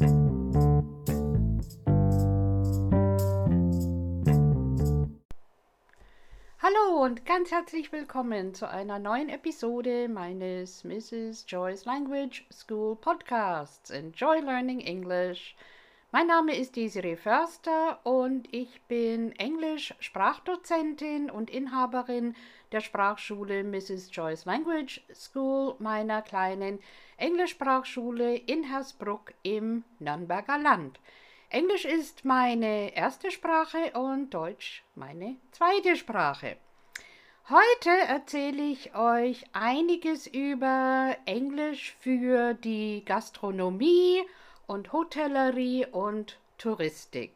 Hallo und ganz herzlich willkommen zu einer neuen Episode meines Mrs. Joyce Language School Podcasts. Enjoy Learning English. Mein Name ist Desiree Förster und ich bin Englisch-Sprachdozentin und Inhaberin der Sprachschule Mrs. Joyce Language School, meiner kleinen Englischsprachschule in Hersbruck im Nürnberger Land. Englisch ist meine erste Sprache und Deutsch meine zweite Sprache. Heute erzähle ich euch einiges über Englisch für die Gastronomie und Hotellerie und Touristik.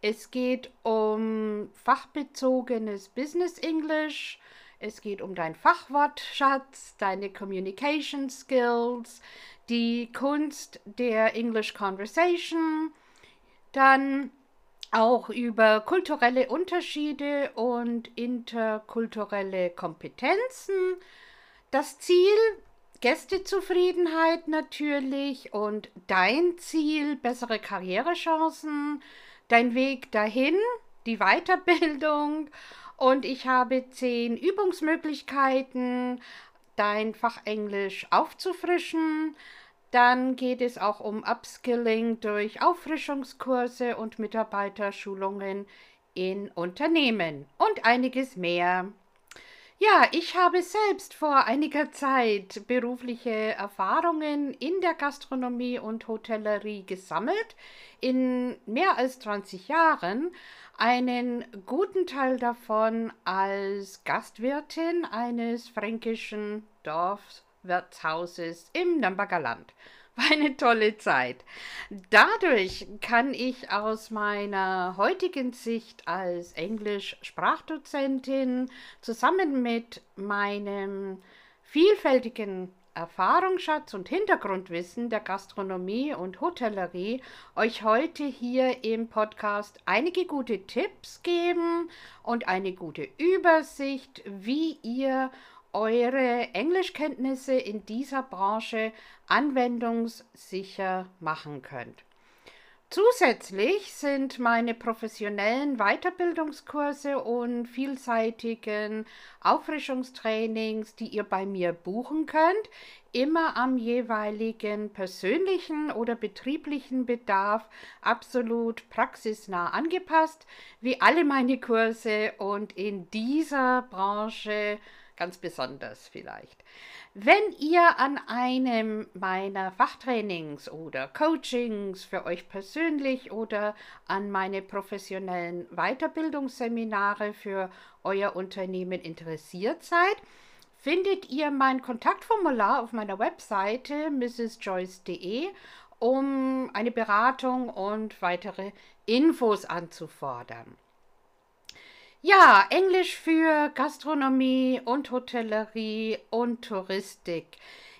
Es geht um fachbezogenes Business English, es geht um dein Fachwortschatz, deine Communication Skills, die Kunst der English Conversation, dann auch über kulturelle Unterschiede und interkulturelle Kompetenzen. Das Ziel Gästezufriedenheit natürlich und dein Ziel, bessere Karrierechancen, dein Weg dahin, die Weiterbildung und ich habe zehn Übungsmöglichkeiten, dein Fachenglisch aufzufrischen. Dann geht es auch um Upskilling durch Auffrischungskurse und Mitarbeiterschulungen in Unternehmen und einiges mehr. Ja, ich habe selbst vor einiger Zeit berufliche Erfahrungen in der Gastronomie und Hotellerie gesammelt, in mehr als 20 Jahren, einen guten Teil davon als Gastwirtin eines fränkischen Dorfwirtshauses im Nürnberger Land war eine tolle Zeit. Dadurch kann ich aus meiner heutigen Sicht als Englisch-Sprachdozentin zusammen mit meinem vielfältigen Erfahrungsschatz und Hintergrundwissen der Gastronomie und Hotellerie euch heute hier im Podcast einige gute Tipps geben und eine gute Übersicht, wie ihr eure Englischkenntnisse in dieser Branche anwendungssicher machen könnt. Zusätzlich sind meine professionellen Weiterbildungskurse und vielseitigen Auffrischungstrainings, die ihr bei mir buchen könnt, immer am jeweiligen persönlichen oder betrieblichen Bedarf absolut praxisnah angepasst, wie alle meine Kurse. Und in dieser Branche ganz besonders vielleicht. Wenn ihr an einem meiner Fachtrainings oder Coachings für euch persönlich oder an meine professionellen Weiterbildungsseminare für euer Unternehmen interessiert seid, findet ihr mein Kontaktformular auf meiner Webseite mrsjoyce.de, um eine Beratung und weitere Infos anzufordern. Ja, Englisch für Gastronomie und Hotellerie und Touristik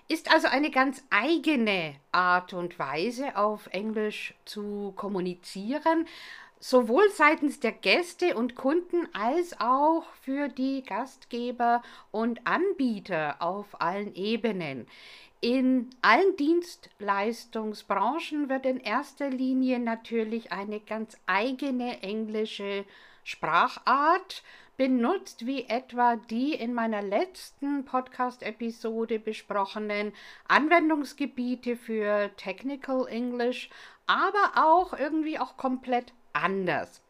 ist also eine ganz eigene Art und Weise, auf Englisch zu kommunizieren, sowohl seitens der Gäste und Kunden als auch für die Gastgeber und Anbieter auf allen Ebenen. In allen Dienstleistungsbranchen wird in erster Linie natürlich eine ganz eigene englische Sprachart benutzt, wie etwa die in meiner letzten Podcast-Episode besprochenen Anwendungsgebiete für Technical English, aber auch irgendwie auch komplett anders.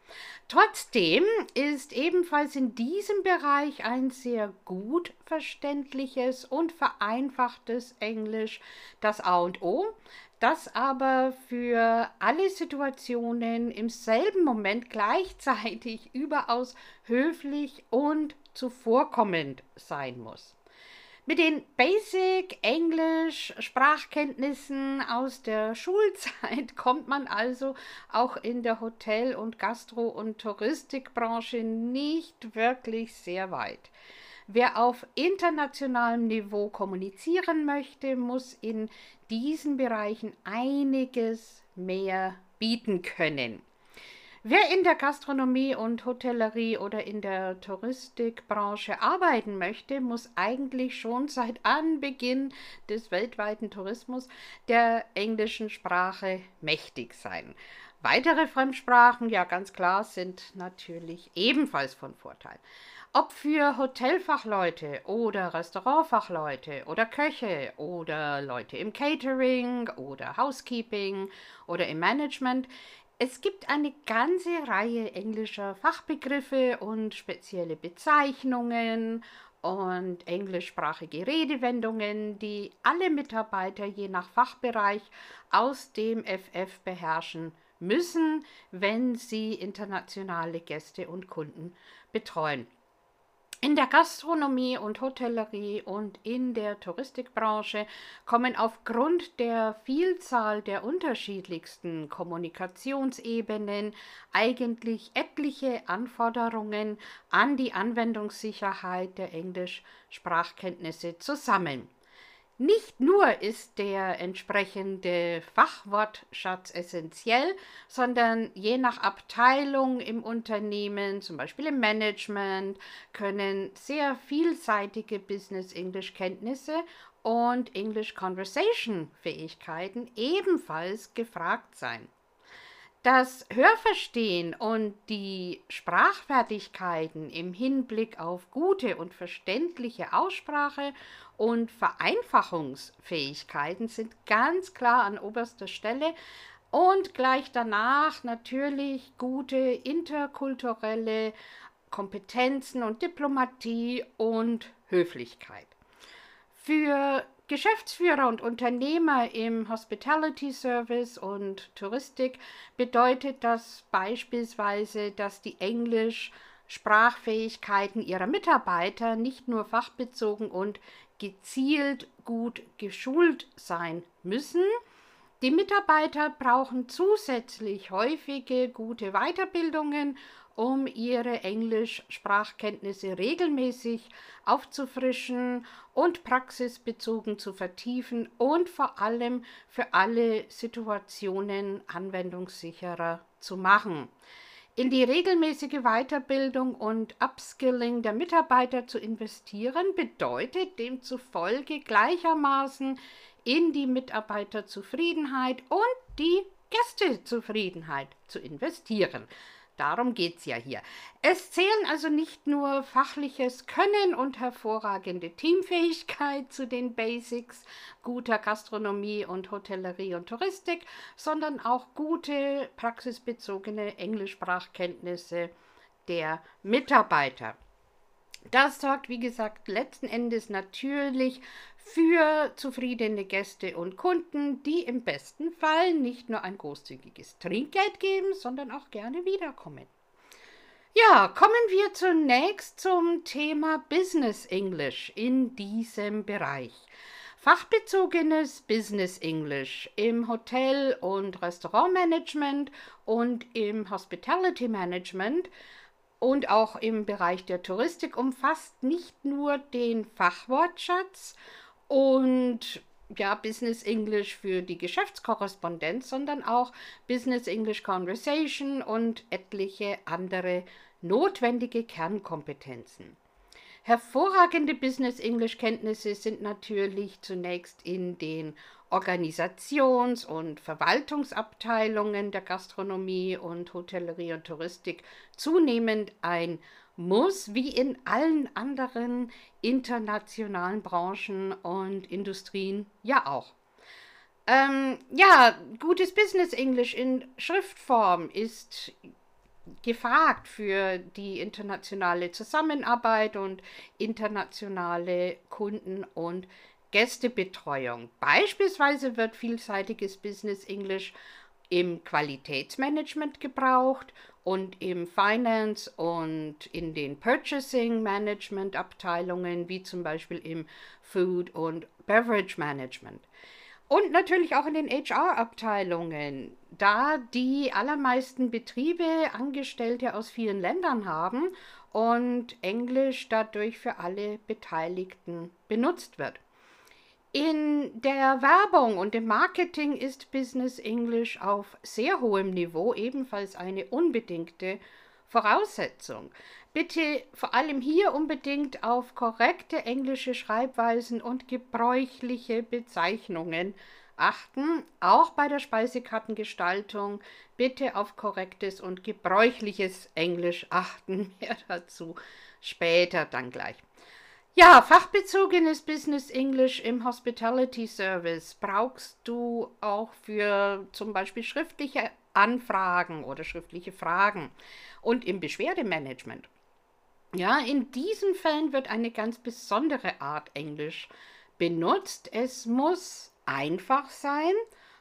Trotzdem ist ebenfalls in diesem Bereich ein sehr gut verständliches und vereinfachtes Englisch das A und O, das aber für alle Situationen im selben Moment gleichzeitig überaus höflich und zuvorkommend sein muss. Mit den Basic Englisch Sprachkenntnissen aus der Schulzeit kommt man also auch in der Hotel- und Gastro- und Touristikbranche nicht wirklich sehr weit. Wer auf internationalem Niveau kommunizieren möchte, muss in diesen Bereichen einiges mehr bieten können. Wer in der Gastronomie und Hotellerie oder in der Touristikbranche arbeiten möchte, muss eigentlich schon seit Anbeginn des weltweiten Tourismus der englischen Sprache mächtig sein. Weitere Fremdsprachen, ja ganz klar, sind natürlich ebenfalls von Vorteil. Ob für Hotelfachleute oder Restaurantfachleute oder Köche oder Leute im Catering oder Housekeeping oder im Management, es gibt eine ganze Reihe englischer Fachbegriffe und spezielle Bezeichnungen und englischsprachige Redewendungen, die alle Mitarbeiter je nach Fachbereich aus dem FF beherrschen müssen, wenn sie internationale Gäste und Kunden betreuen. In der Gastronomie und Hotellerie und in der Touristikbranche kommen aufgrund der Vielzahl der unterschiedlichsten Kommunikationsebenen eigentlich etliche Anforderungen an die Anwendungssicherheit der Englischsprachkenntnisse zusammen. Nicht nur ist der entsprechende Fachwortschatz essentiell, sondern je nach Abteilung im Unternehmen, zum Beispiel im Management, können sehr vielseitige Business English Kenntnisse und English Conversation Fähigkeiten ebenfalls gefragt sein. Das Hörverstehen und die Sprachfertigkeiten im Hinblick auf gute und verständliche Aussprache und Vereinfachungsfähigkeiten sind ganz klar an oberster Stelle und gleich danach natürlich gute interkulturelle Kompetenzen und Diplomatie und Höflichkeit. Für Geschäftsführer und Unternehmer im Hospitality Service und Touristik bedeutet das beispielsweise, dass die Englisch Sprachfähigkeiten ihrer Mitarbeiter nicht nur fachbezogen und gezielt gut geschult sein müssen. Die Mitarbeiter brauchen zusätzlich häufige gute Weiterbildungen um ihre Englischsprachkenntnisse regelmäßig aufzufrischen und praxisbezogen zu vertiefen und vor allem für alle Situationen anwendungssicherer zu machen. In die regelmäßige Weiterbildung und Upskilling der Mitarbeiter zu investieren, bedeutet demzufolge gleichermaßen in die Mitarbeiterzufriedenheit und die Gästezufriedenheit zu investieren. Darum geht es ja hier. Es zählen also nicht nur fachliches Können und hervorragende Teamfähigkeit zu den Basics guter Gastronomie und Hotellerie und Touristik, sondern auch gute praxisbezogene Englischsprachkenntnisse der Mitarbeiter. Das sorgt, wie gesagt, letzten Endes natürlich für zufriedene Gäste und Kunden, die im besten Fall nicht nur ein großzügiges Trinkgeld geben, sondern auch gerne wiederkommen. Ja, kommen wir zunächst zum Thema Business English in diesem Bereich. Fachbezogenes Business English im Hotel- und Restaurantmanagement und im Hospitality Management und auch im Bereich der Touristik umfasst nicht nur den Fachwortschatz und ja, Business English für die Geschäftskorrespondenz, sondern auch Business English Conversation und etliche andere notwendige Kernkompetenzen. Hervorragende Business English Kenntnisse sind natürlich zunächst in den Organisations- und Verwaltungsabteilungen der Gastronomie und Hotellerie und Touristik zunehmend ein Muss, wie in allen anderen internationalen Branchen und Industrien ja auch. Ähm, ja, gutes Business English in Schriftform ist gefragt für die internationale Zusammenarbeit und internationale Kunden- und Gästebetreuung. Beispielsweise wird vielseitiges Business English im Qualitätsmanagement gebraucht und im Finance und in den Purchasing Management Abteilungen, wie zum Beispiel im Food und Beverage Management. Und natürlich auch in den HR-Abteilungen, da die allermeisten Betriebe Angestellte aus vielen Ländern haben und Englisch dadurch für alle Beteiligten benutzt wird. In der Werbung und im Marketing ist Business English auf sehr hohem Niveau ebenfalls eine unbedingte Voraussetzung. Bitte vor allem hier unbedingt auf korrekte englische Schreibweisen und gebräuchliche Bezeichnungen achten. Auch bei der Speisekartengestaltung bitte auf korrektes und gebräuchliches Englisch achten. Mehr dazu später dann gleich. Ja, fachbezogenes Business English im Hospitality Service brauchst du auch für zum Beispiel schriftliche Anfragen oder schriftliche Fragen und im Beschwerdemanagement. Ja, in diesen Fällen wird eine ganz besondere Art Englisch benutzt. Es muss einfach sein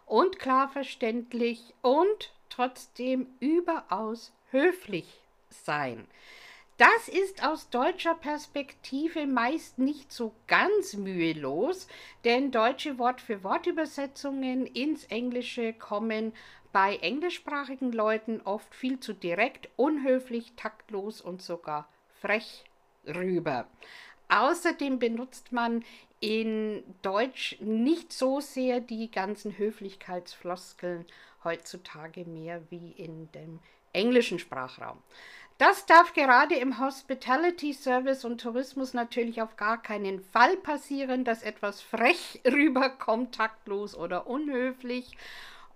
und klar verständlich und trotzdem überaus höflich sein. Das ist aus deutscher Perspektive meist nicht so ganz mühelos, denn deutsche Wort-für-Wort-Übersetzungen ins Englische kommen bei englischsprachigen Leuten oft viel zu direkt, unhöflich, taktlos und sogar frech rüber. Außerdem benutzt man in Deutsch nicht so sehr die ganzen Höflichkeitsfloskeln heutzutage mehr wie in dem englischen Sprachraum. Das darf gerade im Hospitality Service und Tourismus natürlich auf gar keinen Fall passieren, dass etwas frech rüberkommt, taktlos oder unhöflich.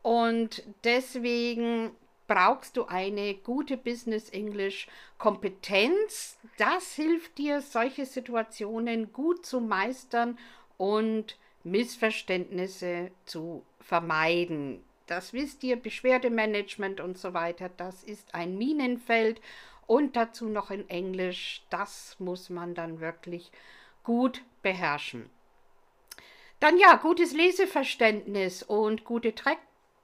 Und deswegen brauchst du eine gute Business English Kompetenz. Das hilft dir, solche Situationen gut zu meistern und Missverständnisse zu vermeiden. Das wisst ihr, Beschwerdemanagement und so weiter, das ist ein Minenfeld und dazu noch in Englisch. Das muss man dann wirklich gut beherrschen. Dann ja, gutes Leseverständnis und gute Tre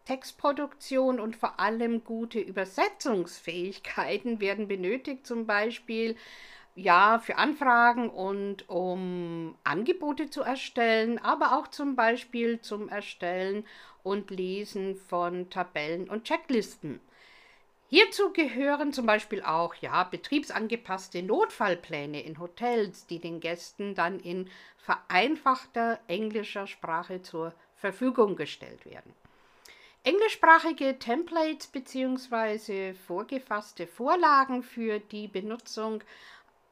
Textproduktion und vor allem gute Übersetzungsfähigkeiten werden benötigt, zum Beispiel ja für Anfragen und um Angebote zu erstellen, aber auch zum Beispiel zum Erstellen und Lesen von Tabellen und Checklisten. Hierzu gehören zum Beispiel auch ja, betriebsangepasste Notfallpläne in Hotels, die den Gästen dann in vereinfachter englischer Sprache zur Verfügung gestellt werden. Englischsprachige Templates bzw. vorgefasste Vorlagen für die Benutzung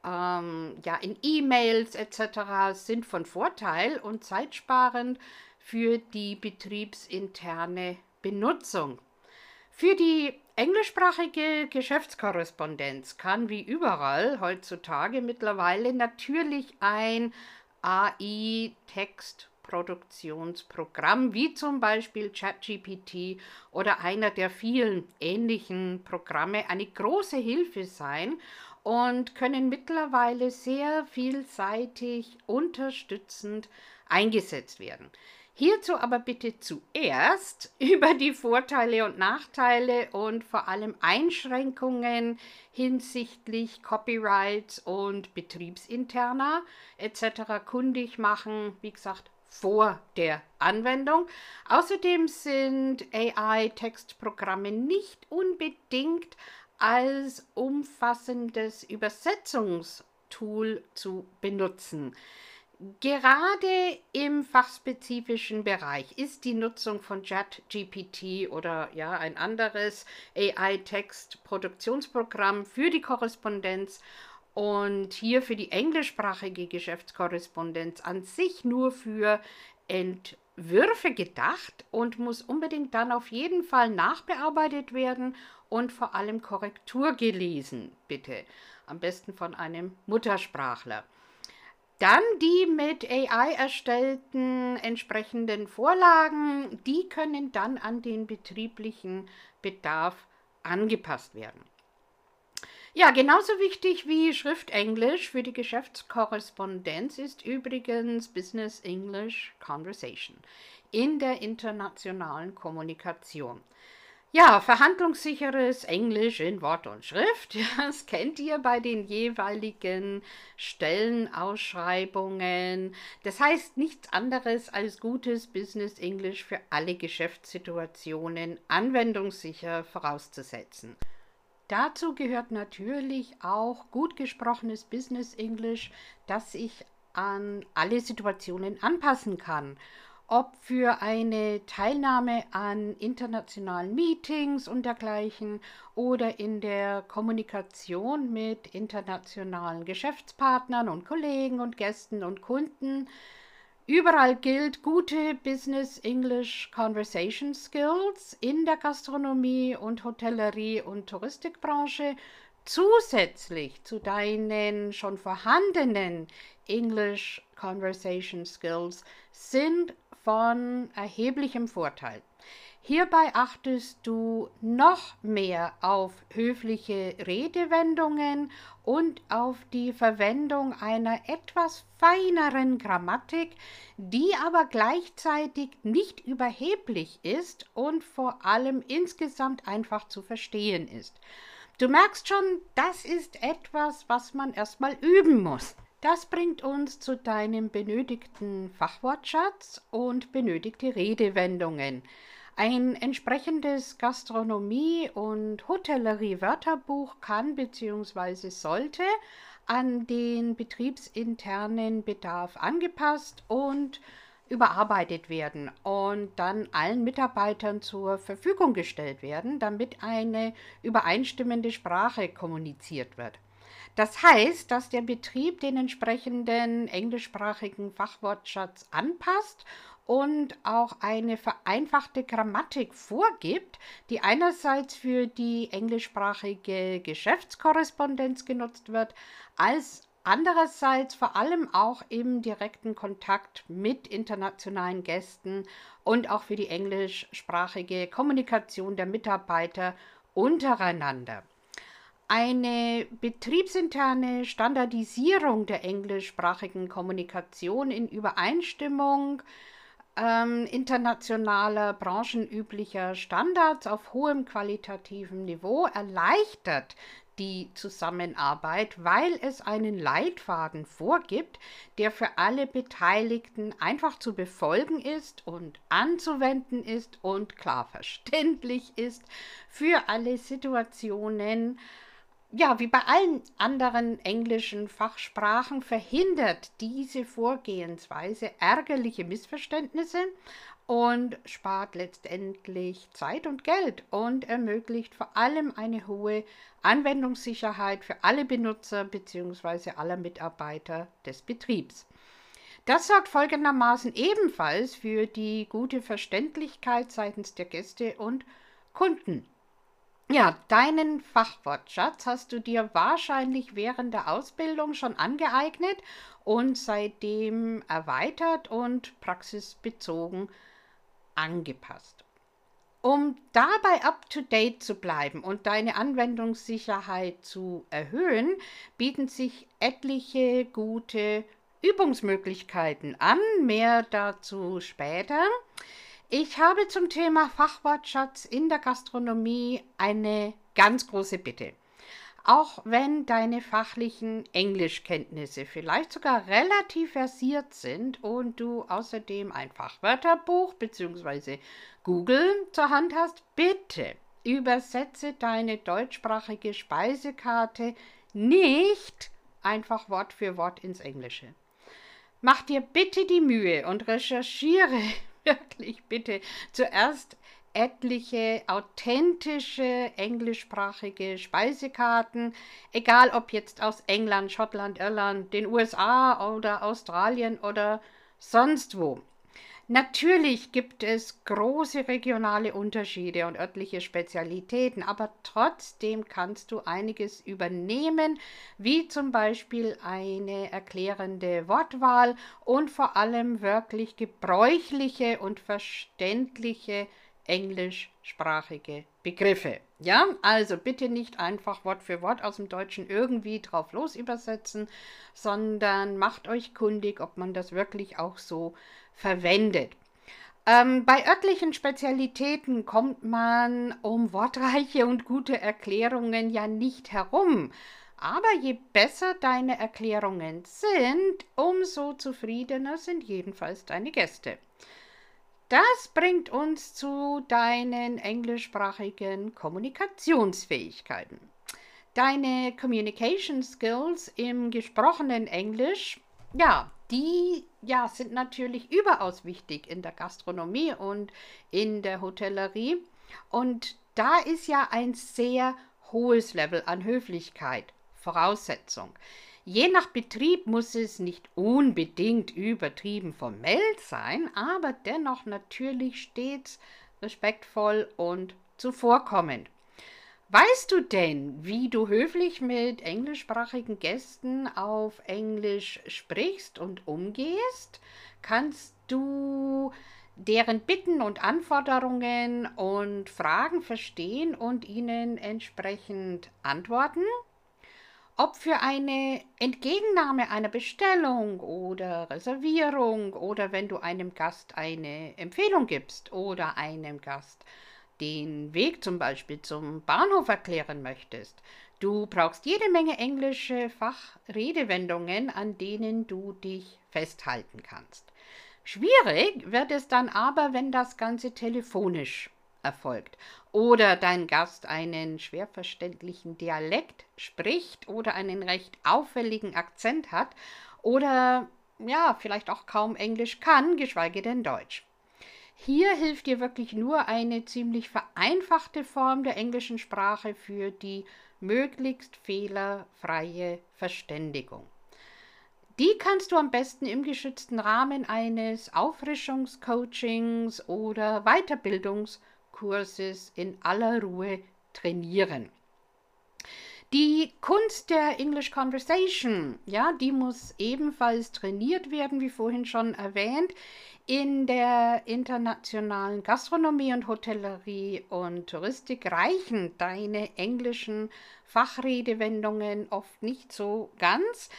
ähm, ja, in E-Mails etc. sind von Vorteil und zeitsparend für die betriebsinterne Benutzung. Für die englischsprachige Geschäftskorrespondenz kann wie überall heutzutage mittlerweile natürlich ein AI-Textproduktionsprogramm wie zum Beispiel ChatGPT oder einer der vielen ähnlichen Programme eine große Hilfe sein und können mittlerweile sehr vielseitig unterstützend eingesetzt werden. Hierzu aber bitte zuerst über die Vorteile und Nachteile und vor allem Einschränkungen hinsichtlich Copyrights und betriebsinterner etc. kundig machen. Wie gesagt, vor der Anwendung. Außerdem sind AI-Textprogramme nicht unbedingt als umfassendes Übersetzungstool zu benutzen. Gerade im fachspezifischen Bereich ist die Nutzung von ChatGPT oder ja ein anderes AI-Text-Produktionsprogramm für die Korrespondenz und hier für die englischsprachige Geschäftskorrespondenz an sich nur für Entwürfe gedacht und muss unbedingt dann auf jeden Fall nachbearbeitet werden und vor allem Korrektur gelesen, bitte. Am besten von einem Muttersprachler. Dann die mit AI erstellten entsprechenden Vorlagen, die können dann an den betrieblichen Bedarf angepasst werden. Ja, genauso wichtig wie Schriftenglisch für die Geschäftskorrespondenz ist übrigens Business English Conversation in der internationalen Kommunikation. Ja, verhandlungssicheres Englisch in Wort und Schrift, das kennt ihr bei den jeweiligen Stellenausschreibungen. Das heißt nichts anderes als gutes Business English für alle Geschäftssituationen anwendungssicher vorauszusetzen. Dazu gehört natürlich auch gut gesprochenes Business English, das sich an alle Situationen anpassen kann. Ob für eine Teilnahme an internationalen Meetings und dergleichen oder in der Kommunikation mit internationalen Geschäftspartnern und Kollegen und Gästen und Kunden. Überall gilt gute Business English Conversation Skills in der Gastronomie und Hotellerie und Touristikbranche zusätzlich zu deinen schon vorhandenen English Conversation Skills sind von erheblichem Vorteil. Hierbei achtest du noch mehr auf höfliche Redewendungen und auf die Verwendung einer etwas feineren Grammatik, die aber gleichzeitig nicht überheblich ist und vor allem insgesamt einfach zu verstehen ist. Du merkst schon, das ist etwas, was man erstmal üben muss. Das bringt uns zu deinem benötigten Fachwortschatz und benötigte Redewendungen. Ein entsprechendes Gastronomie- und Hotellerie-Wörterbuch kann bzw. sollte an den betriebsinternen Bedarf angepasst und überarbeitet werden und dann allen Mitarbeitern zur Verfügung gestellt werden, damit eine übereinstimmende Sprache kommuniziert wird. Das heißt, dass der Betrieb den entsprechenden englischsprachigen Fachwortschatz anpasst und auch eine vereinfachte Grammatik vorgibt, die einerseits für die englischsprachige Geschäftskorrespondenz genutzt wird, als andererseits vor allem auch im direkten Kontakt mit internationalen Gästen und auch für die englischsprachige Kommunikation der Mitarbeiter untereinander. Eine betriebsinterne Standardisierung der englischsprachigen Kommunikation in Übereinstimmung ähm, internationaler, branchenüblicher Standards auf hohem qualitativen Niveau erleichtert die Zusammenarbeit, weil es einen Leitfaden vorgibt, der für alle Beteiligten einfach zu befolgen ist und anzuwenden ist und klar verständlich ist für alle Situationen, ja, wie bei allen anderen englischen Fachsprachen verhindert diese Vorgehensweise ärgerliche Missverständnisse und spart letztendlich Zeit und Geld und ermöglicht vor allem eine hohe Anwendungssicherheit für alle Benutzer bzw. aller Mitarbeiter des Betriebs. Das sorgt folgendermaßen ebenfalls für die gute Verständlichkeit seitens der Gäste und Kunden. Ja, deinen Fachwortschatz hast du dir wahrscheinlich während der Ausbildung schon angeeignet und seitdem erweitert und praxisbezogen angepasst. Um dabei up-to-date zu bleiben und deine Anwendungssicherheit zu erhöhen, bieten sich etliche gute Übungsmöglichkeiten an. Mehr dazu später. Ich habe zum Thema Fachwortschatz in der Gastronomie eine ganz große Bitte. Auch wenn deine fachlichen Englischkenntnisse vielleicht sogar relativ versiert sind und du außerdem ein Fachwörterbuch bzw. Google zur Hand hast, bitte übersetze deine deutschsprachige Speisekarte nicht einfach Wort für Wort ins Englische. Mach dir bitte die Mühe und recherchiere wirklich bitte zuerst etliche authentische englischsprachige Speisekarten, egal ob jetzt aus England, Schottland, Irland, den USA oder Australien oder sonst wo. Natürlich gibt es große regionale Unterschiede und örtliche Spezialitäten, aber trotzdem kannst du einiges übernehmen, wie zum Beispiel eine erklärende Wortwahl und vor allem wirklich gebräuchliche und verständliche englischsprachige Begriffe. Ja, also bitte nicht einfach Wort für Wort aus dem Deutschen irgendwie drauf los übersetzen, sondern macht euch kundig, ob man das wirklich auch so verwendet. Ähm, bei örtlichen Spezialitäten kommt man um wortreiche und gute Erklärungen ja nicht herum. Aber je besser deine Erklärungen sind, umso zufriedener sind jedenfalls deine Gäste. Das bringt uns zu deinen englischsprachigen Kommunikationsfähigkeiten. Deine Communication Skills im gesprochenen Englisch ja, die ja, sind natürlich überaus wichtig in der Gastronomie und in der Hotellerie. Und da ist ja ein sehr hohes Level an Höflichkeit Voraussetzung. Je nach Betrieb muss es nicht unbedingt übertrieben formell sein, aber dennoch natürlich stets respektvoll und zuvorkommend. Weißt du denn, wie du höflich mit englischsprachigen Gästen auf Englisch sprichst und umgehst? Kannst du deren Bitten und Anforderungen und Fragen verstehen und ihnen entsprechend antworten? Ob für eine Entgegennahme einer Bestellung oder Reservierung oder wenn du einem Gast eine Empfehlung gibst oder einem Gast den Weg zum Beispiel zum Bahnhof erklären möchtest. Du brauchst jede Menge englische Fachredewendungen, an denen du dich festhalten kannst. Schwierig wird es dann aber, wenn das Ganze telefonisch erfolgt oder dein Gast einen schwer verständlichen Dialekt spricht oder einen recht auffälligen Akzent hat oder ja, vielleicht auch kaum Englisch kann, geschweige denn Deutsch. Hier hilft dir wirklich nur eine ziemlich vereinfachte Form der englischen Sprache für die möglichst fehlerfreie Verständigung. Die kannst du am besten im geschützten Rahmen eines Auffrischungscoachings oder Weiterbildungs- Kurses in aller Ruhe trainieren. Die Kunst der English Conversation, ja, die muss ebenfalls trainiert werden, wie vorhin schon erwähnt. In der internationalen Gastronomie und Hotellerie und Touristik reichen deine englischen Fachredewendungen oft nicht so ganz,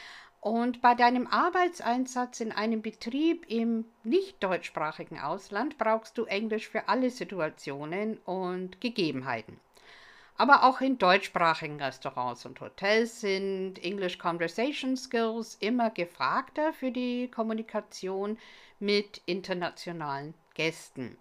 und bei deinem Arbeitseinsatz in einem Betrieb im nicht deutschsprachigen Ausland brauchst du Englisch für alle Situationen und Gegebenheiten. Aber auch in deutschsprachigen Restaurants und Hotels sind English Conversation Skills immer gefragter für die Kommunikation mit internationalen Gästen.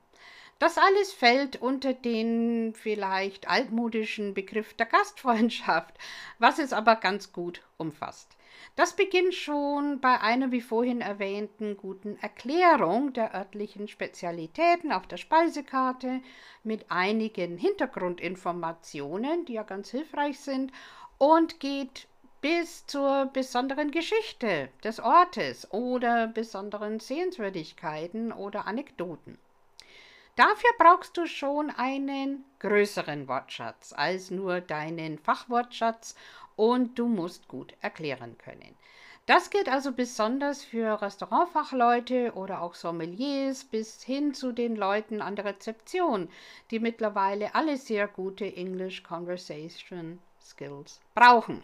Das alles fällt unter den vielleicht altmodischen Begriff der Gastfreundschaft, was es aber ganz gut umfasst. Das beginnt schon bei einer wie vorhin erwähnten guten Erklärung der örtlichen Spezialitäten auf der Speisekarte mit einigen Hintergrundinformationen, die ja ganz hilfreich sind, und geht bis zur besonderen Geschichte des Ortes oder besonderen Sehenswürdigkeiten oder Anekdoten. Dafür brauchst du schon einen größeren Wortschatz als nur deinen Fachwortschatz und du musst gut erklären können. Das gilt also besonders für Restaurantfachleute oder auch Sommeliers bis hin zu den Leuten an der Rezeption, die mittlerweile alle sehr gute English Conversation Skills brauchen.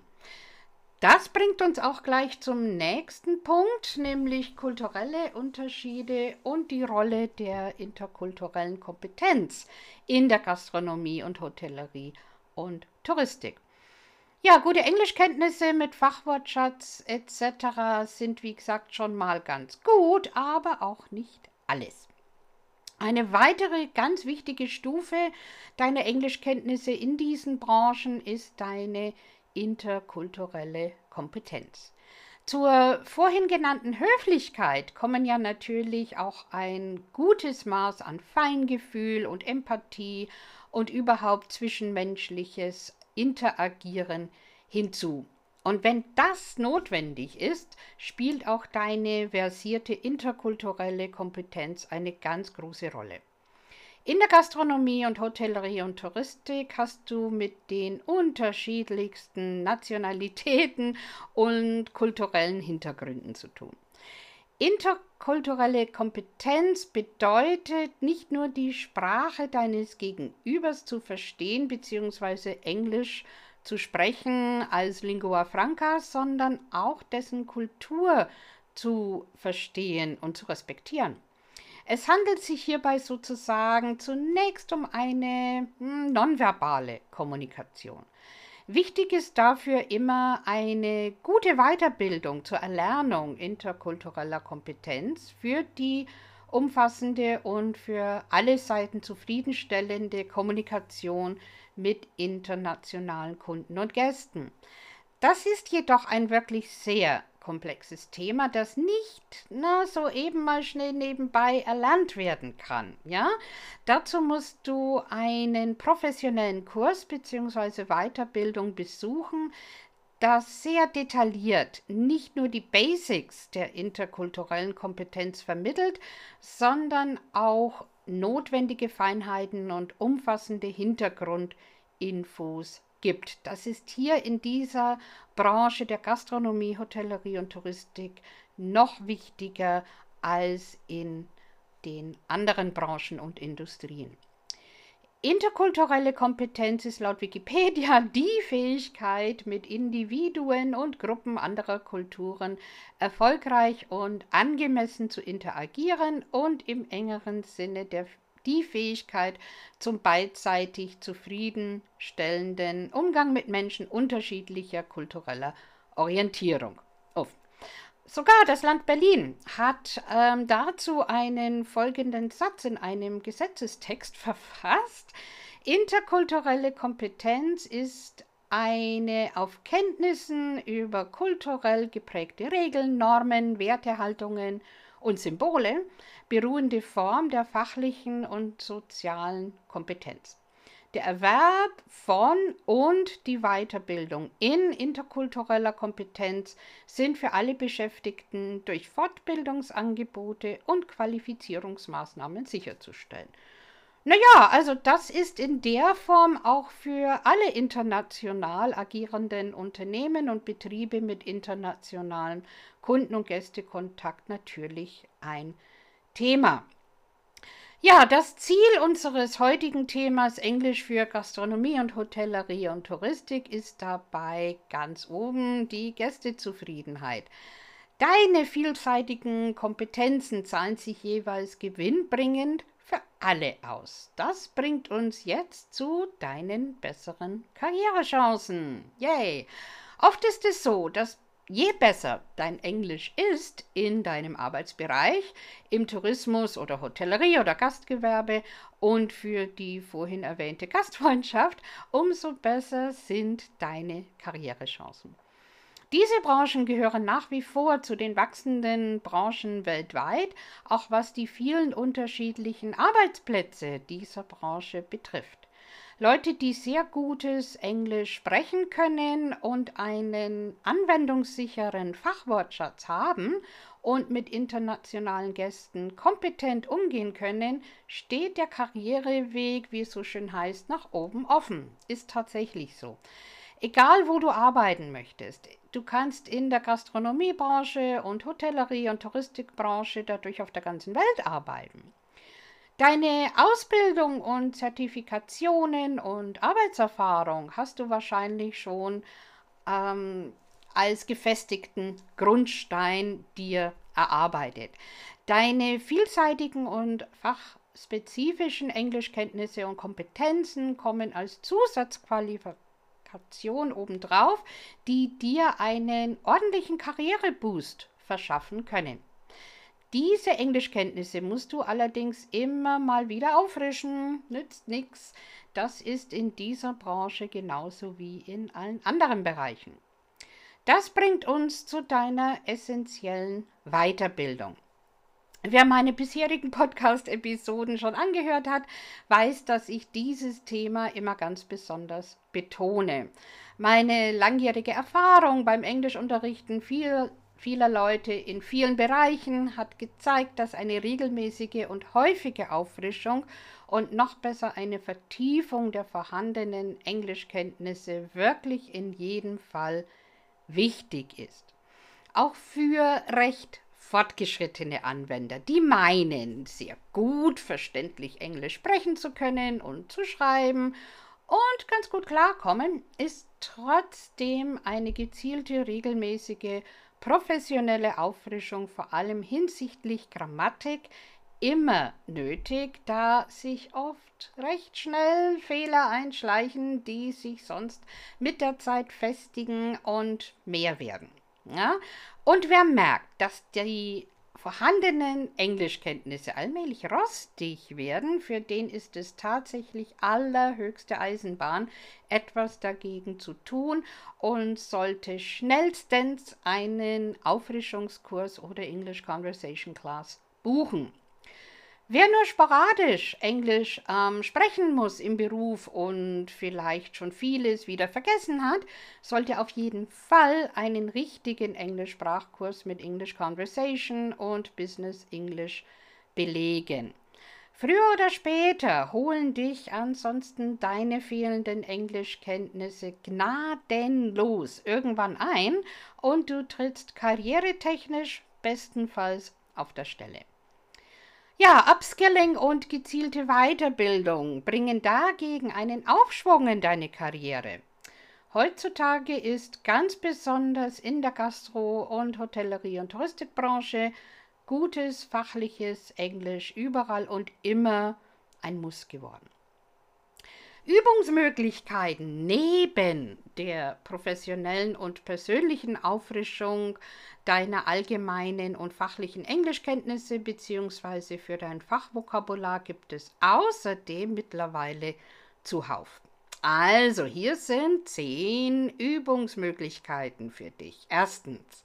Das bringt uns auch gleich zum nächsten Punkt, nämlich kulturelle Unterschiede und die Rolle der interkulturellen Kompetenz in der Gastronomie und Hotellerie und Touristik. Ja, gute Englischkenntnisse mit Fachwortschatz etc. sind, wie gesagt, schon mal ganz gut, aber auch nicht alles. Eine weitere ganz wichtige Stufe deiner Englischkenntnisse in diesen Branchen ist deine interkulturelle Kompetenz. Zur vorhin genannten Höflichkeit kommen ja natürlich auch ein gutes Maß an Feingefühl und Empathie und überhaupt zwischenmenschliches interagieren hinzu. Und wenn das notwendig ist, spielt auch deine versierte interkulturelle Kompetenz eine ganz große Rolle. In der Gastronomie und Hotellerie und Touristik hast du mit den unterschiedlichsten Nationalitäten und kulturellen Hintergründen zu tun. Interkulturelle Kompetenz bedeutet nicht nur die Sprache deines Gegenübers zu verstehen bzw. Englisch zu sprechen als Lingua Franca, sondern auch dessen Kultur zu verstehen und zu respektieren. Es handelt sich hierbei sozusagen zunächst um eine hm, nonverbale Kommunikation. Wichtig ist dafür immer eine gute Weiterbildung zur Erlernung interkultureller Kompetenz für die umfassende und für alle Seiten zufriedenstellende Kommunikation mit internationalen Kunden und Gästen. Das ist jedoch ein wirklich sehr komplexes Thema, das nicht na, so eben mal schnell nebenbei erlernt werden kann. Ja? Dazu musst du einen professionellen Kurs bzw. Weiterbildung besuchen, das sehr detailliert nicht nur die Basics der interkulturellen Kompetenz vermittelt, sondern auch notwendige Feinheiten und umfassende Hintergrundinfos gibt. Das ist hier in dieser Branche der Gastronomie, Hotellerie und Touristik noch wichtiger als in den anderen Branchen und Industrien. Interkulturelle Kompetenz ist laut Wikipedia die Fähigkeit, mit Individuen und Gruppen anderer Kulturen erfolgreich und angemessen zu interagieren und im engeren Sinne der, die Fähigkeit zum beidseitig zufriedenstellenden Umgang mit Menschen unterschiedlicher kultureller Orientierung. Oh, Sogar das Land Berlin hat ähm, dazu einen folgenden Satz in einem Gesetzestext verfasst. Interkulturelle Kompetenz ist eine auf Kenntnissen über kulturell geprägte Regeln, Normen, Wertehaltungen und Symbole beruhende Form der fachlichen und sozialen Kompetenz. Der Erwerb von und die Weiterbildung in interkultureller Kompetenz sind für alle Beschäftigten durch Fortbildungsangebote und Qualifizierungsmaßnahmen sicherzustellen. Naja, also das ist in der Form auch für alle international agierenden Unternehmen und Betriebe mit internationalem Kunden- und Gästekontakt natürlich ein Thema. Ja, das Ziel unseres heutigen Themas Englisch für Gastronomie und Hotellerie und Touristik ist dabei ganz oben die Gästezufriedenheit. Deine vielseitigen Kompetenzen zahlen sich jeweils gewinnbringend für alle aus. Das bringt uns jetzt zu deinen besseren Karrierechancen. Yay! Oft ist es so, dass Je besser dein Englisch ist in deinem Arbeitsbereich, im Tourismus oder Hotellerie oder Gastgewerbe und für die vorhin erwähnte Gastfreundschaft, umso besser sind deine Karrierechancen. Diese Branchen gehören nach wie vor zu den wachsenden Branchen weltweit, auch was die vielen unterschiedlichen Arbeitsplätze dieser Branche betrifft. Leute, die sehr gutes Englisch sprechen können und einen anwendungssicheren Fachwortschatz haben und mit internationalen Gästen kompetent umgehen können, steht der Karriereweg, wie es so schön heißt, nach oben offen. Ist tatsächlich so. Egal, wo du arbeiten möchtest, du kannst in der Gastronomiebranche und Hotellerie und Touristikbranche dadurch auf der ganzen Welt arbeiten. Deine Ausbildung und Zertifikationen und Arbeitserfahrung hast du wahrscheinlich schon ähm, als gefestigten Grundstein dir erarbeitet. Deine vielseitigen und fachspezifischen Englischkenntnisse und Kompetenzen kommen als Zusatzqualifikation obendrauf, die dir einen ordentlichen Karriereboost verschaffen können. Diese Englischkenntnisse musst du allerdings immer mal wieder auffrischen, nützt nichts. Das ist in dieser Branche genauso wie in allen anderen Bereichen. Das bringt uns zu deiner essentiellen Weiterbildung. Wer meine bisherigen Podcast-Episoden schon angehört hat, weiß, dass ich dieses Thema immer ganz besonders betone. Meine langjährige Erfahrung beim Englischunterrichten viel vieler Leute in vielen Bereichen hat gezeigt, dass eine regelmäßige und häufige Auffrischung und noch besser eine Vertiefung der vorhandenen Englischkenntnisse wirklich in jedem Fall wichtig ist. Auch für recht fortgeschrittene Anwender, die meinen, sehr gut verständlich Englisch sprechen zu können und zu schreiben und ganz gut klarkommen, ist trotzdem eine gezielte, regelmäßige professionelle Auffrischung vor allem hinsichtlich Grammatik immer nötig, da sich oft recht schnell Fehler einschleichen, die sich sonst mit der Zeit festigen und mehr werden. Ja? Und wer merkt, dass die vorhandenen Englischkenntnisse allmählich rostig werden, für den ist es tatsächlich allerhöchste Eisenbahn, etwas dagegen zu tun und sollte schnellstens einen Auffrischungskurs oder English Conversation Class buchen. Wer nur sporadisch Englisch ähm, sprechen muss im Beruf und vielleicht schon vieles wieder vergessen hat, sollte auf jeden Fall einen richtigen Englischsprachkurs mit English Conversation und Business English belegen. Früher oder später holen dich ansonsten deine fehlenden Englischkenntnisse gnadenlos irgendwann ein und du trittst karrieretechnisch bestenfalls auf der Stelle. Ja, Upskilling und gezielte Weiterbildung bringen dagegen einen Aufschwung in deine Karriere. Heutzutage ist ganz besonders in der Gastro- und Hotellerie- und Touristikbranche gutes fachliches Englisch überall und immer ein Muss geworden. Übungsmöglichkeiten neben der professionellen und persönlichen Auffrischung deiner allgemeinen und fachlichen Englischkenntnisse bzw. für dein Fachvokabular gibt es außerdem mittlerweile zuhauf. Also, hier sind zehn Übungsmöglichkeiten für dich. Erstens,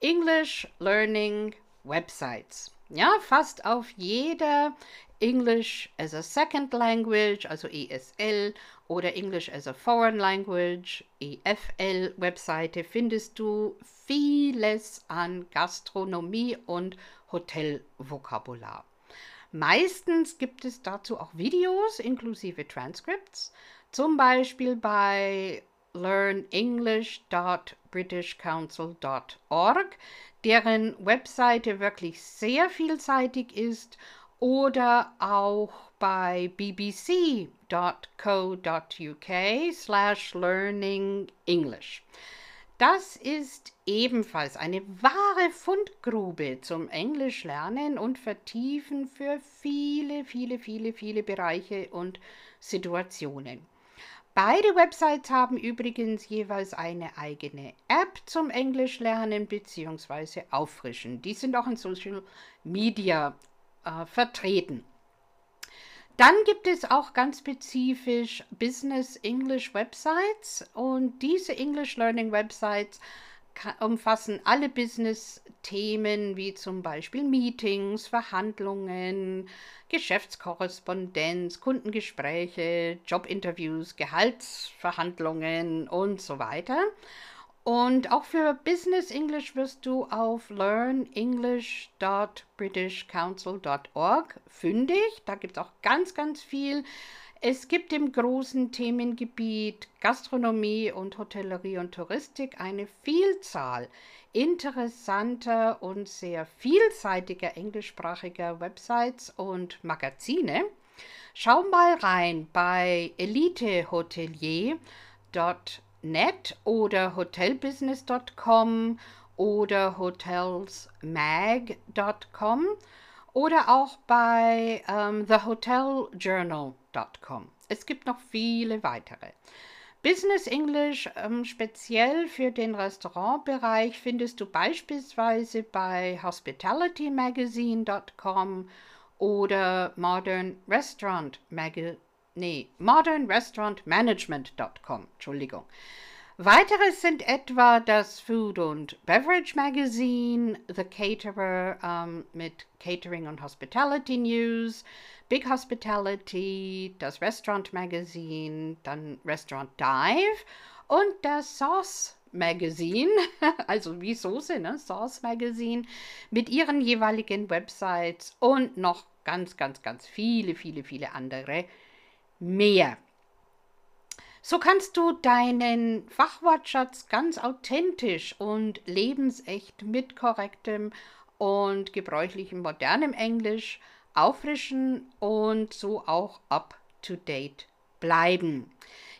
English Learning Websites. Ja, fast auf jeder English as a Second Language, also ESL, oder English as a Foreign Language, EFL Webseite findest du vieles an Gastronomie und Hotelvokabular. Meistens gibt es dazu auch Videos inklusive Transcripts, zum Beispiel bei learnenglish.britishcouncil.org, deren Webseite wirklich sehr vielseitig ist oder auch bei bbc.co.uk slash learning English. Das ist ebenfalls eine wahre Fundgrube zum Englischlernen und Vertiefen für viele, viele, viele, viele Bereiche und Situationen. Beide Websites haben übrigens jeweils eine eigene App zum Englischlernen bzw. Auffrischen. Die sind auch in Social Media äh, vertreten. Dann gibt es auch ganz spezifisch Business English Websites und diese English Learning Websites umfassen alle Business-Themen wie zum Beispiel Meetings, Verhandlungen, Geschäftskorrespondenz, Kundengespräche, Jobinterviews, Gehaltsverhandlungen und so weiter. Und auch für Business English wirst du auf learnenglish.britishcouncil.org fündig. Da gibt es auch ganz, ganz viel. Es gibt im großen Themengebiet Gastronomie und Hotellerie und Touristik eine Vielzahl interessanter und sehr vielseitiger englischsprachiger Websites und Magazine. Schau mal rein bei elitehotelier.org net oder hotelbusiness.com oder hotelsmag.com oder auch bei ähm, thehoteljournal.com. Es gibt noch viele weitere. Business English ähm, speziell für den Restaurantbereich findest du beispielsweise bei hospitalitymagazine.com oder Modern Restaurant Magazine nee, modernrestaurantmanagement.com, Entschuldigung. Weitere sind etwa das Food und Beverage Magazine, The Caterer ähm, mit Catering und Hospitality News, Big Hospitality, das Restaurant Magazine, dann Restaurant Dive und das Sauce Magazine, also wie Soße, ne? Sauce Magazine, mit ihren jeweiligen Websites und noch ganz, ganz, ganz viele, viele, viele andere mehr. So kannst du deinen Fachwortschatz ganz authentisch und lebensecht mit korrektem und gebräuchlichem modernem Englisch auffrischen und so auch up to date bleiben.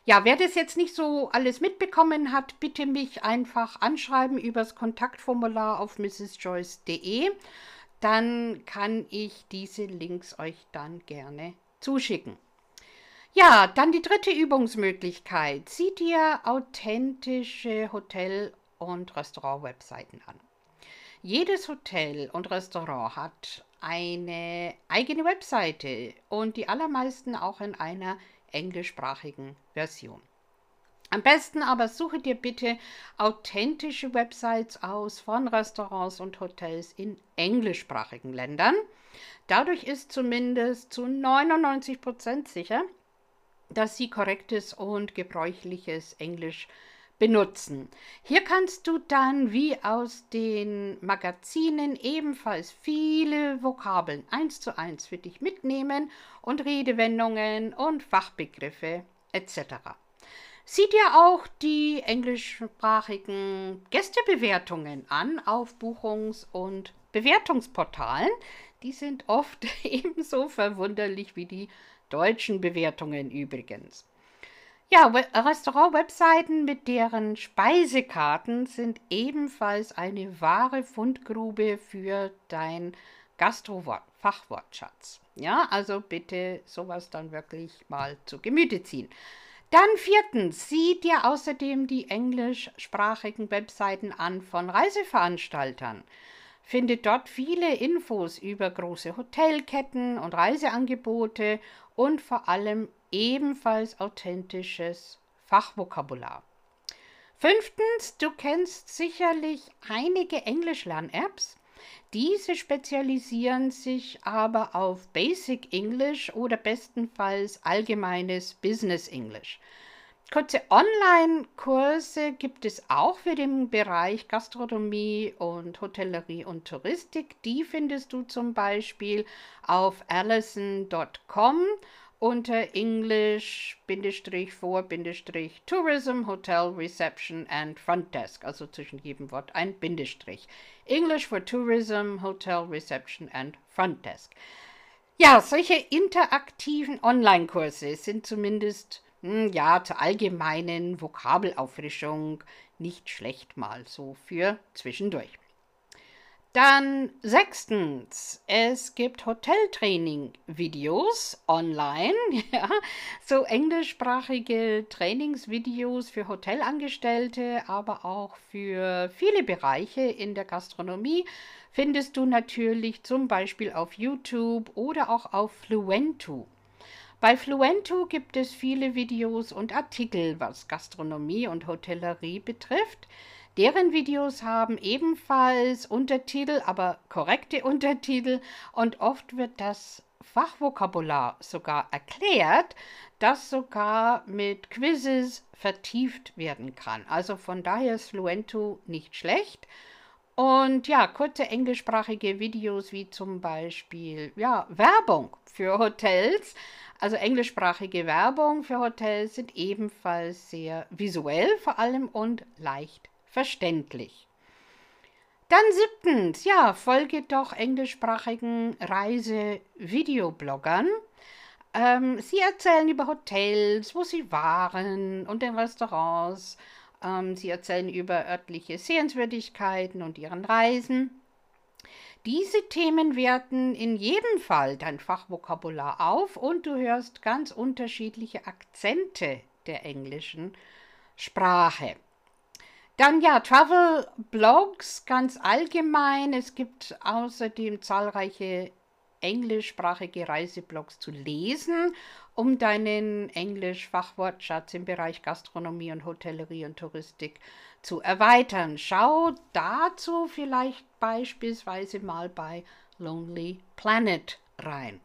Ja, wer das jetzt nicht so alles mitbekommen hat, bitte mich einfach anschreiben übers Kontaktformular auf mrsjoyce.de. Dann kann ich diese Links euch dann gerne zuschicken. Ja, dann die dritte Übungsmöglichkeit. Sieh dir authentische Hotel- und Restaurant-Webseiten an. Jedes Hotel und Restaurant hat eine eigene Webseite und die allermeisten auch in einer englischsprachigen Version. Am besten aber suche dir bitte authentische Websites aus von Restaurants und Hotels in englischsprachigen Ländern. Dadurch ist zumindest zu 99 Prozent sicher, dass sie korrektes und gebräuchliches Englisch benutzen. Hier kannst du dann wie aus den Magazinen ebenfalls viele Vokabeln eins zu eins für dich mitnehmen und Redewendungen und Fachbegriffe etc. Sieh dir auch die englischsprachigen Gästebewertungen an auf Buchungs- und Bewertungsportalen. Die sind oft ebenso verwunderlich wie die deutschen Bewertungen übrigens. Ja, Restaurant-Webseiten mit deren Speisekarten sind ebenfalls eine wahre Fundgrube für dein Gastro-Fachwortschatz. Ja, also bitte sowas dann wirklich mal zu Gemüte ziehen. Dann viertens, sieh dir außerdem die englischsprachigen Webseiten an von Reiseveranstaltern. Finde dort viele Infos über große Hotelketten und Reiseangebote und vor allem ebenfalls authentisches Fachvokabular. Fünftens, du kennst sicherlich einige Englischlern-Apps. Diese spezialisieren sich aber auf Basic English oder bestenfalls allgemeines Business English. Kurze Online-Kurse gibt es auch für den Bereich Gastronomie und Hotellerie und Touristik. Die findest du zum Beispiel auf allison.com unter English vor Tourism, Hotel, Reception and Front Desk, also zwischen jedem Wort ein Bindestrich. English for Tourism, Hotel, Reception and Front Desk. Ja, solche interaktiven Online-Kurse sind zumindest ja zur allgemeinen Vokabelauffrischung nicht schlecht mal so für zwischendurch. Dann sechstens, es gibt Hoteltraining-Videos online, ja, so englischsprachige Trainingsvideos für Hotelangestellte, aber auch für viele Bereiche in der Gastronomie findest du natürlich zum Beispiel auf YouTube oder auch auf Fluentu. Bei Fluentu gibt es viele Videos und Artikel, was Gastronomie und Hotellerie betrifft. Deren Videos haben ebenfalls Untertitel, aber korrekte Untertitel und oft wird das Fachvokabular sogar erklärt, das sogar mit Quizzes vertieft werden kann. Also von daher ist Fluento nicht schlecht. Und ja, kurze englischsprachige Videos wie zum Beispiel ja, Werbung für Hotels. Also englischsprachige Werbung für Hotels sind ebenfalls sehr visuell vor allem und leicht verständlich. Dann siebtens, ja, folge doch englischsprachigen Reise-Videobloggern. Ähm, sie erzählen über Hotels, wo sie waren und den Restaurants. Ähm, sie erzählen über örtliche Sehenswürdigkeiten und ihren Reisen. Diese Themen werten in jedem Fall dein Fachvokabular auf und du hörst ganz unterschiedliche Akzente der englischen Sprache. Dann ja, Travel Blogs ganz allgemein. Es gibt außerdem zahlreiche englischsprachige Reiseblogs zu lesen, um deinen Englisch-Fachwortschatz im Bereich Gastronomie und Hotellerie und Touristik zu erweitern. Schau dazu vielleicht beispielsweise mal bei Lonely Planet rein.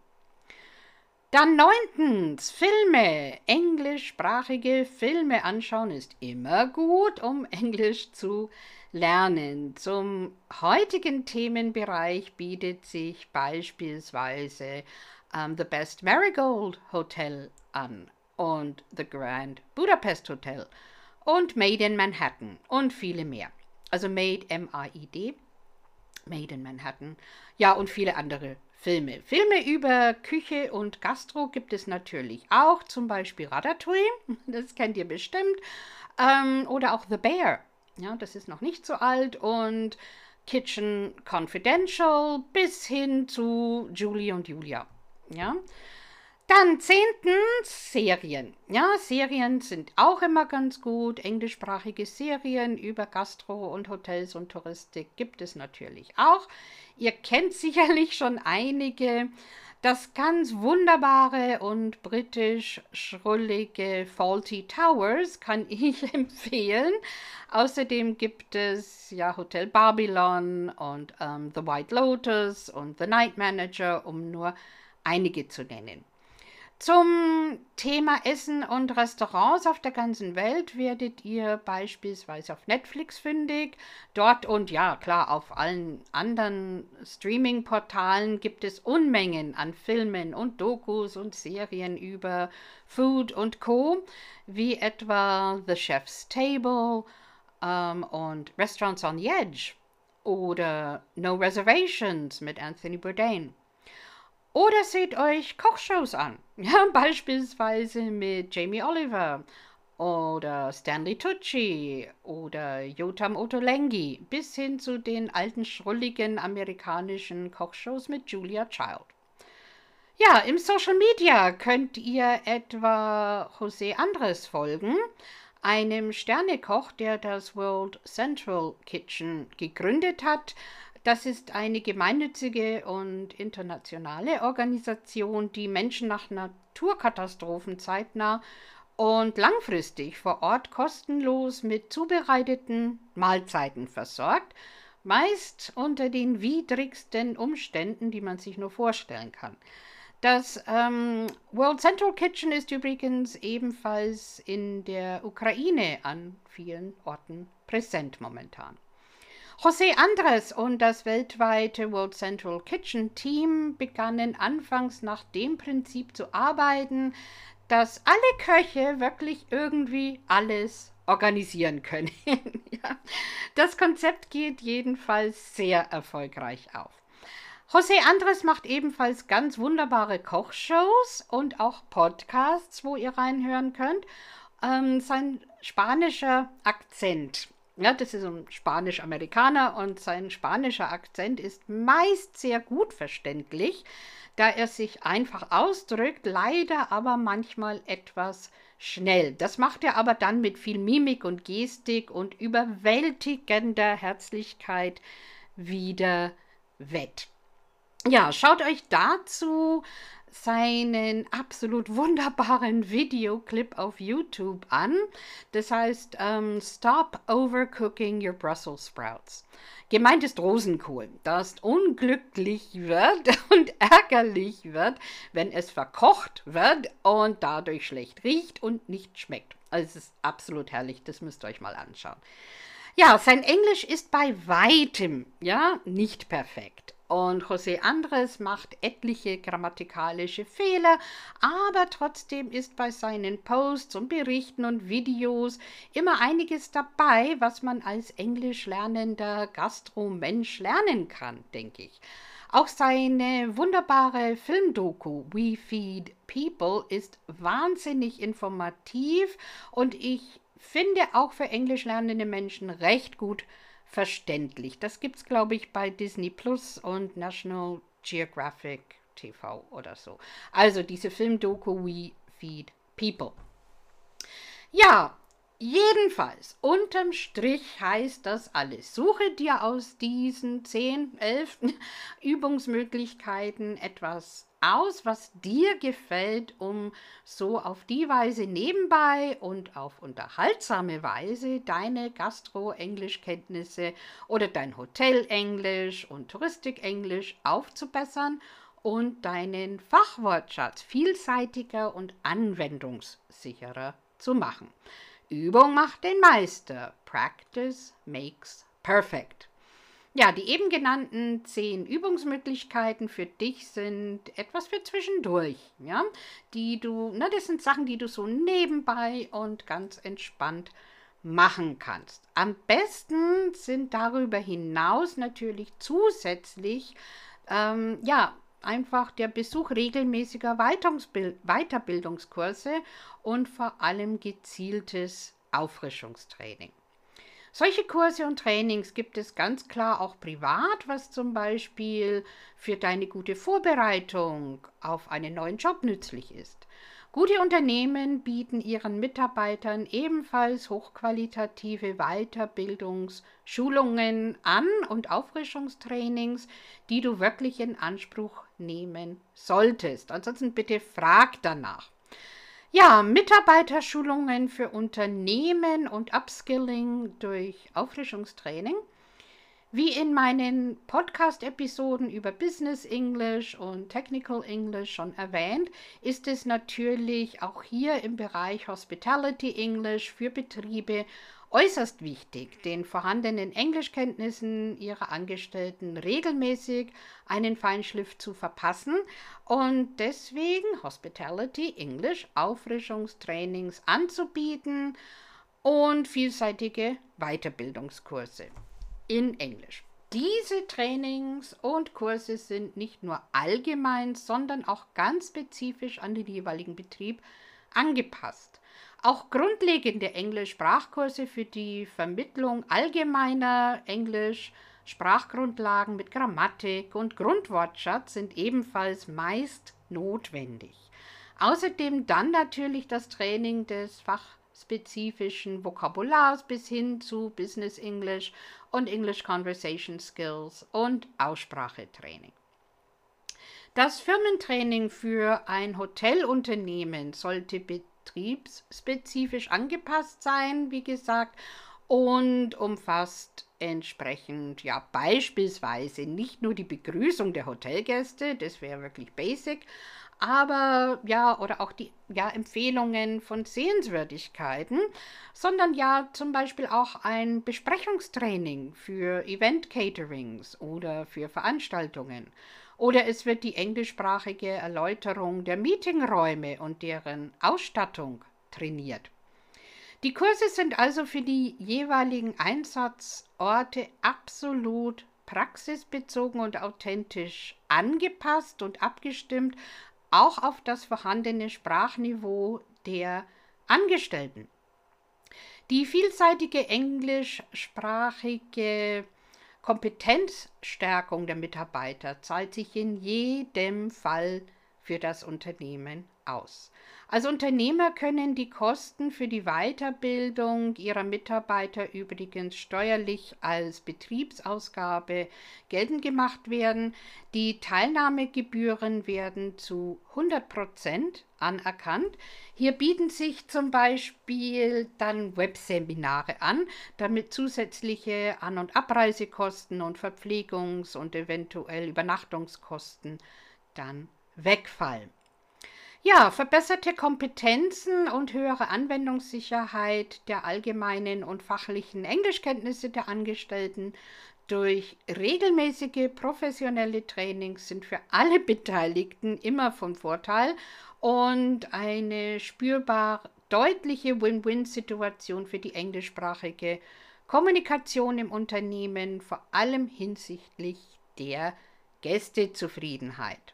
Dann neuntens, Filme. Englischsprachige Filme anschauen ist immer gut, um Englisch zu lernen. Zum heutigen Themenbereich bietet sich beispielsweise um, The Best Marigold Hotel an und The Grand Budapest Hotel und Made in Manhattan und viele mehr. Also Made M-A-I-D, Made in Manhattan. Ja, und viele andere Filme. Filme über Küche und Gastro gibt es natürlich auch, zum Beispiel Ratatouille, das kennt ihr bestimmt, ähm, oder auch The Bear, ja, das ist noch nicht so alt, und Kitchen Confidential bis hin zu Julie und Julia, ja. Dann zehntens Serien. Ja, Serien sind auch immer ganz gut. Englischsprachige Serien über Gastro und Hotels und Touristik gibt es natürlich auch. Ihr kennt sicherlich schon einige. Das ganz wunderbare und britisch schrullige Faulty Towers kann ich empfehlen. Außerdem gibt es ja Hotel Babylon und ähm, The White Lotus und The Night Manager, um nur einige zu nennen. Zum Thema Essen und Restaurants auf der ganzen Welt werdet ihr beispielsweise auf Netflix fündig. Dort und ja, klar, auf allen anderen Streaming-Portalen gibt es Unmengen an Filmen und Dokus und Serien über Food und Co., wie etwa The Chef's Table ähm, und Restaurants on the Edge oder No Reservations mit Anthony Bourdain. Oder seht euch Kochshows an, ja, beispielsweise mit Jamie Oliver oder Stanley Tucci oder Jotam Ottolenghi bis hin zu den alten schrulligen amerikanischen Kochshows mit Julia Child. Ja, im Social Media könnt ihr etwa José Andres folgen, einem Sternekoch, der das World Central Kitchen gegründet hat, das ist eine gemeinnützige und internationale Organisation, die Menschen nach Naturkatastrophen zeitnah und langfristig vor Ort kostenlos mit zubereiteten Mahlzeiten versorgt, meist unter den widrigsten Umständen, die man sich nur vorstellen kann. Das ähm, World Central Kitchen ist übrigens ebenfalls in der Ukraine an vielen Orten präsent momentan. José Andres und das weltweite World Central Kitchen Team begannen anfangs nach dem Prinzip zu arbeiten, dass alle Köche wirklich irgendwie alles organisieren können. Das Konzept geht jedenfalls sehr erfolgreich auf. José Andres macht ebenfalls ganz wunderbare Kochshows und auch Podcasts, wo ihr reinhören könnt. Ähm, sein spanischer Akzent ja, das ist ein Spanisch-Amerikaner und sein spanischer Akzent ist meist sehr gut verständlich, da er sich einfach ausdrückt, leider aber manchmal etwas schnell. Das macht er aber dann mit viel Mimik und Gestik und überwältigender Herzlichkeit wieder wett. Ja, schaut euch dazu seinen absolut wunderbaren Videoclip auf YouTube an. Das heißt ähm, Stop Overcooking Your Brussels Sprouts. Gemeint ist Rosenkohl, das unglücklich wird und ärgerlich wird, wenn es verkocht wird und dadurch schlecht riecht und nicht schmeckt. Also es ist absolut herrlich, das müsst ihr euch mal anschauen. Ja, sein Englisch ist bei weitem, ja, nicht perfekt. Und José Andres macht etliche grammatikalische Fehler, aber trotzdem ist bei seinen Posts und Berichten und Videos immer einiges dabei, was man als englisch lernender Gastromensch lernen kann, denke ich. Auch seine wunderbare Filmdoku We Feed People ist wahnsinnig informativ und ich finde auch für englisch lernende Menschen recht gut verständlich. Das gibt es, glaube ich, bei Disney Plus und National Geographic TV oder so. Also diese Filmdoku We Feed People. Ja, jedenfalls, unterm Strich heißt das alles. Suche dir aus diesen 10, 11 Übungsmöglichkeiten etwas aus, was dir gefällt, um so auf die Weise nebenbei und auf unterhaltsame Weise deine Gastro-Englischkenntnisse oder dein Hotel-Englisch und Touristik-Englisch aufzubessern und deinen Fachwortschatz vielseitiger und anwendungssicherer zu machen. Übung macht den Meister. Practice makes perfect. Ja, die eben genannten zehn Übungsmöglichkeiten für dich sind etwas für zwischendurch, ja, die du, na, das sind Sachen, die du so nebenbei und ganz entspannt machen kannst. Am besten sind darüber hinaus natürlich zusätzlich, ähm, ja, einfach der Besuch regelmäßiger Weiterbildungskurse und vor allem gezieltes Auffrischungstraining. Solche Kurse und Trainings gibt es ganz klar auch privat, was zum Beispiel für deine gute Vorbereitung auf einen neuen Job nützlich ist. Gute Unternehmen bieten ihren Mitarbeitern ebenfalls hochqualitative Weiterbildungsschulungen an und Auffrischungstrainings, die du wirklich in Anspruch nehmen solltest. Ansonsten bitte frag danach. Ja, Mitarbeiterschulungen für Unternehmen und Upskilling durch Auffrischungstraining. Wie in meinen Podcast-Episoden über Business English und Technical English schon erwähnt, ist es natürlich auch hier im Bereich Hospitality English für Betriebe äußerst wichtig, den vorhandenen Englischkenntnissen ihrer Angestellten regelmäßig einen Feinschliff zu verpassen und deswegen Hospitality English Auffrischungstrainings anzubieten und vielseitige Weiterbildungskurse in Englisch. Diese Trainings und Kurse sind nicht nur allgemein, sondern auch ganz spezifisch an den jeweiligen Betrieb angepasst. Auch grundlegende Englisch-Sprachkurse für die Vermittlung allgemeiner Englisch-Sprachgrundlagen mit Grammatik und Grundwortschatz sind ebenfalls meist notwendig. Außerdem dann natürlich das Training des fachspezifischen Vokabulars bis hin zu Business English und English Conversation Skills und Aussprachetraining. Das Firmentraining für ein Hotelunternehmen sollte betriebsspezifisch angepasst sein, wie gesagt, und umfasst entsprechend ja beispielsweise nicht nur die Begrüßung der Hotelgäste, das wäre wirklich basic, aber ja, oder auch die ja, Empfehlungen von Sehenswürdigkeiten, sondern ja zum Beispiel auch ein Besprechungstraining für Event-Caterings oder für Veranstaltungen. Oder es wird die englischsprachige Erläuterung der Meetingräume und deren Ausstattung trainiert. Die Kurse sind also für die jeweiligen Einsatzorte absolut praxisbezogen und authentisch angepasst und abgestimmt auch auf das vorhandene Sprachniveau der Angestellten. Die vielseitige englischsprachige Kompetenzstärkung der Mitarbeiter zahlt sich in jedem Fall für das Unternehmen aus. Als Unternehmer können die Kosten für die Weiterbildung ihrer Mitarbeiter übrigens steuerlich als Betriebsausgabe geltend gemacht werden. Die Teilnahmegebühren werden zu 100 Prozent anerkannt. Hier bieten sich zum Beispiel dann Webseminare an, damit zusätzliche An- und Abreisekosten und Verpflegungs- und eventuell Übernachtungskosten dann wegfallen. Ja, verbesserte Kompetenzen und höhere Anwendungssicherheit der allgemeinen und fachlichen Englischkenntnisse der Angestellten durch regelmäßige professionelle Trainings sind für alle Beteiligten immer von Vorteil und eine spürbar deutliche Win-Win-Situation für die englischsprachige Kommunikation im Unternehmen, vor allem hinsichtlich der Gästezufriedenheit.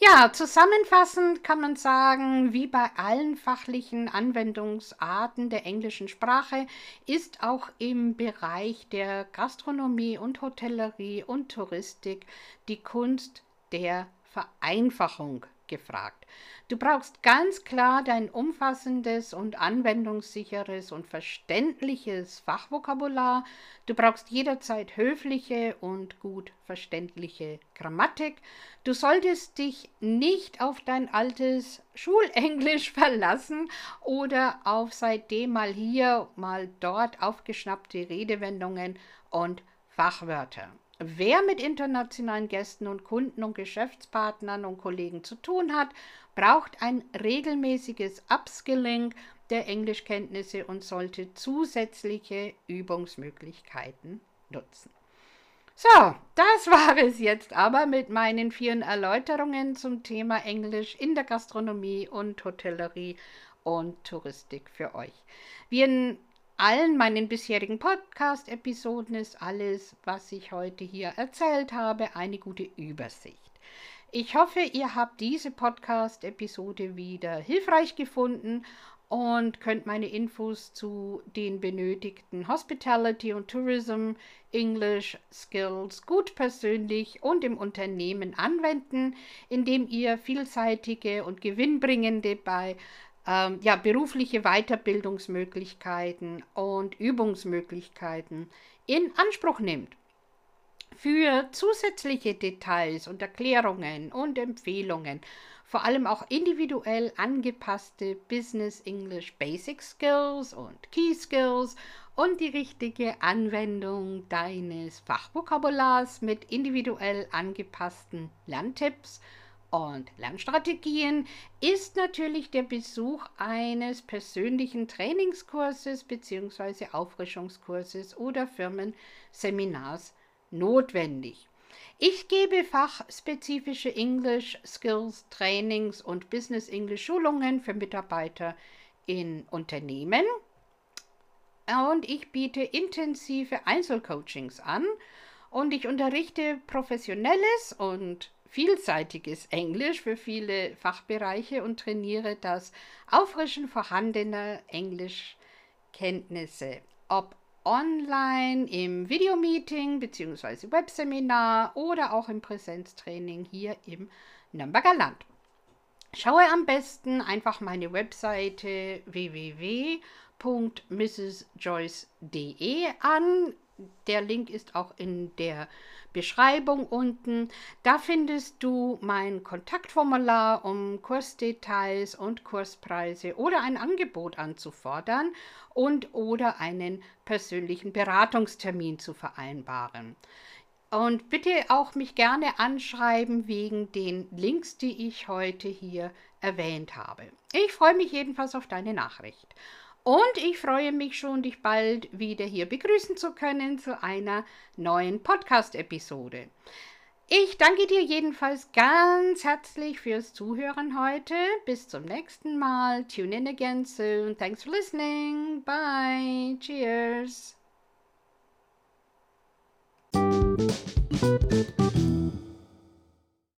Ja, zusammenfassend kann man sagen, wie bei allen fachlichen Anwendungsarten der englischen Sprache ist auch im Bereich der Gastronomie und Hotellerie und Touristik die Kunst der Vereinfachung gefragt. Du brauchst ganz klar dein umfassendes und anwendungssicheres und verständliches Fachvokabular. Du brauchst jederzeit höfliche und gut verständliche Grammatik. Du solltest dich nicht auf dein altes Schulenglisch verlassen oder auf seitdem mal hier, mal dort aufgeschnappte Redewendungen und Fachwörter. Wer mit internationalen Gästen und Kunden und Geschäftspartnern und Kollegen zu tun hat, braucht ein regelmäßiges Upskilling der Englischkenntnisse und sollte zusätzliche Übungsmöglichkeiten nutzen. So, das war es jetzt aber mit meinen vielen Erläuterungen zum Thema Englisch in der Gastronomie und Hotellerie und Touristik für euch. Wir allen meinen bisherigen Podcast-Episoden ist alles, was ich heute hier erzählt habe, eine gute Übersicht. Ich hoffe, ihr habt diese Podcast-Episode wieder hilfreich gefunden und könnt meine Infos zu den benötigten Hospitality und Tourism English Skills gut persönlich und im Unternehmen anwenden, indem ihr vielseitige und gewinnbringende bei ähm, ja, berufliche Weiterbildungsmöglichkeiten und Übungsmöglichkeiten in Anspruch nehmt. Für zusätzliche Details und Erklärungen und Empfehlungen vor allem auch individuell angepasste Business English Basic Skills und Key Skills und die richtige Anwendung deines Fachvokabulars mit individuell angepassten Lerntipps und Lernstrategien ist natürlich der Besuch eines persönlichen Trainingskurses bzw. Auffrischungskurses oder Firmenseminars notwendig. Ich gebe fachspezifische English Skills Trainings und Business English Schulungen für Mitarbeiter in Unternehmen und ich biete intensive Einzelcoachings an und ich unterrichte professionelles und vielseitiges Englisch für viele Fachbereiche und trainiere das Auffrischen vorhandener Englischkenntnisse, ob online im Videomeeting bzw. Webseminar oder auch im Präsenztraining hier im Nürnberger Land. Schaue am besten einfach meine Webseite www.mrsjoyce.de an. Der Link ist auch in der Beschreibung unten. Da findest du mein Kontaktformular, um Kursdetails und Kurspreise oder ein Angebot anzufordern und oder einen persönlichen Beratungstermin zu vereinbaren. Und bitte auch mich gerne anschreiben wegen den Links, die ich heute hier erwähnt habe. Ich freue mich jedenfalls auf deine Nachricht. Und ich freue mich schon, dich bald wieder hier begrüßen zu können zu einer neuen Podcast-Episode. Ich danke dir jedenfalls ganz herzlich fürs Zuhören heute. Bis zum nächsten Mal. Tune in again soon. Thanks for listening. Bye. Cheers.